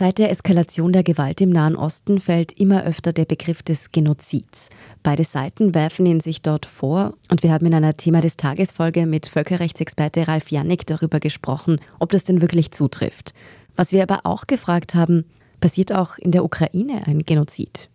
Seit der Eskalation der Gewalt im Nahen Osten fällt immer öfter der Begriff des Genozids. Beide Seiten werfen ihn sich dort vor und wir haben in einer Thema des Tages mit Völkerrechtsexperte Ralf Jannik darüber gesprochen, ob das denn wirklich zutrifft. Was wir aber auch gefragt haben, passiert auch in der Ukraine ein Genozid?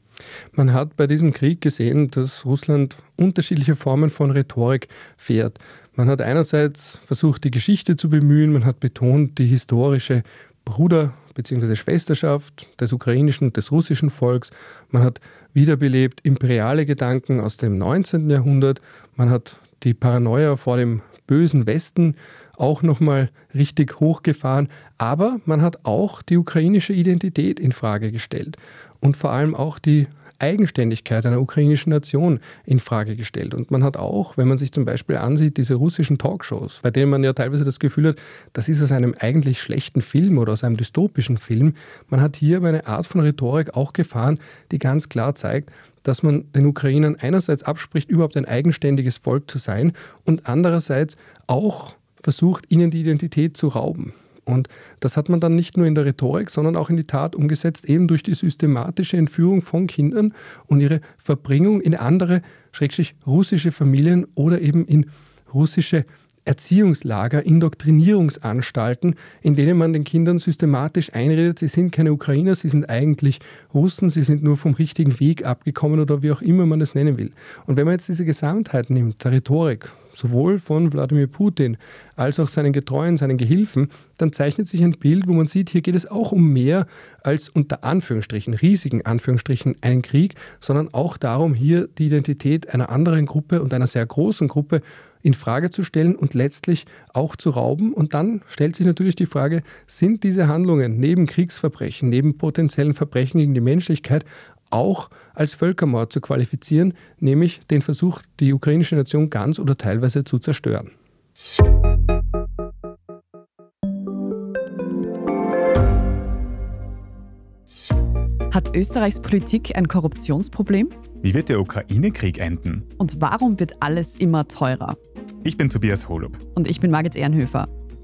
Man hat bei diesem Krieg gesehen, dass Russland unterschiedliche Formen von Rhetorik fährt. Man hat einerseits versucht, die Geschichte zu bemühen, man hat betont, die historische Bruder- bzw. Schwesterschaft des ukrainischen und des russischen Volks. Man hat wiederbelebt imperiale Gedanken aus dem 19. Jahrhundert. Man hat die Paranoia vor dem bösen Westen auch nochmal richtig hochgefahren. Aber man hat auch die ukrainische Identität in Frage gestellt und vor allem auch die Eigenständigkeit einer ukrainischen Nation in Frage gestellt. Und man hat auch, wenn man sich zum Beispiel ansieht, diese russischen Talkshows, bei denen man ja teilweise das Gefühl hat, das ist aus einem eigentlich schlechten Film oder aus einem dystopischen Film, man hat hier eine Art von Rhetorik auch gefahren, die ganz klar zeigt, dass man den Ukrainern einerseits abspricht, überhaupt ein eigenständiges Volk zu sein und andererseits auch versucht, ihnen die Identität zu rauben. Und das hat man dann nicht nur in der Rhetorik, sondern auch in die Tat umgesetzt, eben durch die systematische Entführung von Kindern und ihre Verbringung in andere, schrägstrich russische Familien oder eben in russische Erziehungslager, Indoktrinierungsanstalten, in denen man den Kindern systematisch einredet, sie sind keine Ukrainer, sie sind eigentlich Russen, sie sind nur vom richtigen Weg abgekommen oder wie auch immer man es nennen will. Und wenn man jetzt diese Gesamtheit nimmt, der Rhetorik, sowohl von Wladimir Putin als auch seinen Getreuen, seinen Gehilfen, dann zeichnet sich ein Bild, wo man sieht, hier geht es auch um mehr als unter Anführungsstrichen, riesigen Anführungsstrichen, einen Krieg, sondern auch darum, hier die Identität einer anderen Gruppe und einer sehr großen Gruppe in Frage zu stellen und letztlich auch zu rauben. Und dann stellt sich natürlich die Frage, sind diese Handlungen neben Kriegsverbrechen, neben potenziellen Verbrechen gegen die Menschlichkeit auch als Völkermord zu qualifizieren, nämlich den Versuch, die ukrainische Nation ganz oder teilweise zu zerstören. Hat Österreichs Politik ein Korruptionsproblem? Wie wird der Ukraine-Krieg enden? Und warum wird alles immer teurer? Ich bin Tobias Holub. Und ich bin Margit Ehrenhöfer.